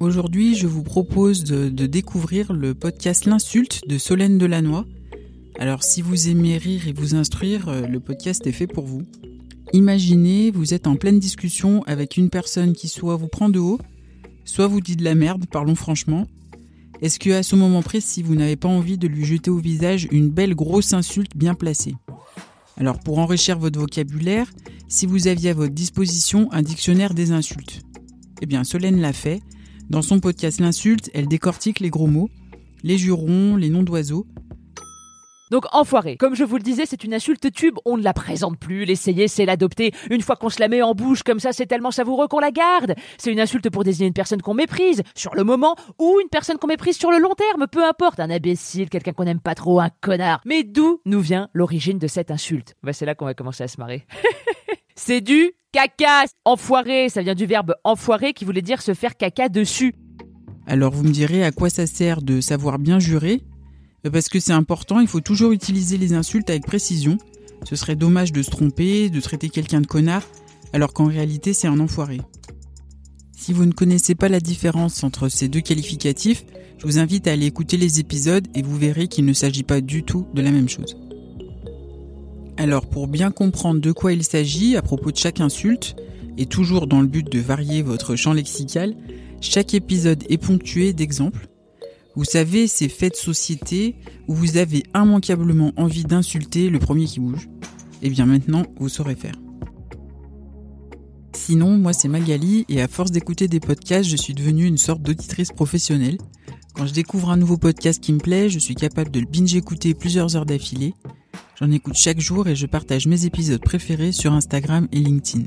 Aujourd'hui, je vous propose de, découvrir le podcast L'insulte de Solène Delannoy. Alors, si vous aimez rire et vous instruire, euh, le podcast est fait pour vous. Imaginez, vous êtes en pleine discussion avec une personne qui soit vous prend de haut, soit vous dit de la merde, parlons franchement. Est-ce que à ce moment précis, vous n'avez pas envie de lui jeter au visage une belle grosse insulte bien placée? Alors, pour enrichir votre vocabulaire, si vous aviez à votre disposition un dictionnaire des insultes, eh bien, Solène l'a fait. Dans son podcast L'insulte, elle décortique les gros mots, les jurons, les noms d'oiseaux. Donc enfoiré, comme je vous le disais, c'est une insulte tube, on ne la présente plus, l'essayer c'est l'adopter. Une fois qu'on se la met en bouche comme ça, c'est tellement savoureux qu'on la garde. C'est une insulte pour désigner une personne qu'on méprise, sur le moment, ou une personne qu'on méprise sur le long terme, peu importe, un imbécile, quelqu'un qu'on n'aime pas trop, un connard. Mais d'où nous vient l'origine de cette insulte? Bah c'est là qu'on va commencer à se marrer. c'est du caca Enfoiré, ça vient du verbe enfoirer qui voulait dire se faire caca dessus. Alors vous me direz à quoi ça sert de savoir bien jurer? Euh, Parce que c'est important, il faut toujours utiliser les insultes avec précision. Ce serait dommage de se tromper, de traiter quelqu'un de connard, alors qu'en réalité c'est un enfoiré. Si vous ne connaissez pas la différence entre ces deux qualificatifs, je vous invite à aller écouter les épisodes et vous verrez qu'il ne s'agit pas du tout de la même chose. Alors pour bien comprendre de quoi il s'agit à propos de chaque insulte, et toujours dans le but de varier votre champ lexical, chaque épisode est ponctué d'exemples. Vous savez, ces faits de société où vous avez immanquablement envie d'insulter le premier qui bouge. Eh bien maintenant, vous saurez faire. Sinon, moi c'est Magali et à force d'écouter des podcasts, je suis devenue une sorte d'auditrice professionnelle. Quand je découvre un nouveau podcast qui me plaît, je suis capable de le binge-écouter plusieurs heures d'affilée. J'en écoute chaque jour et je partage mes épisodes préférés sur Instagram et LinkedIn.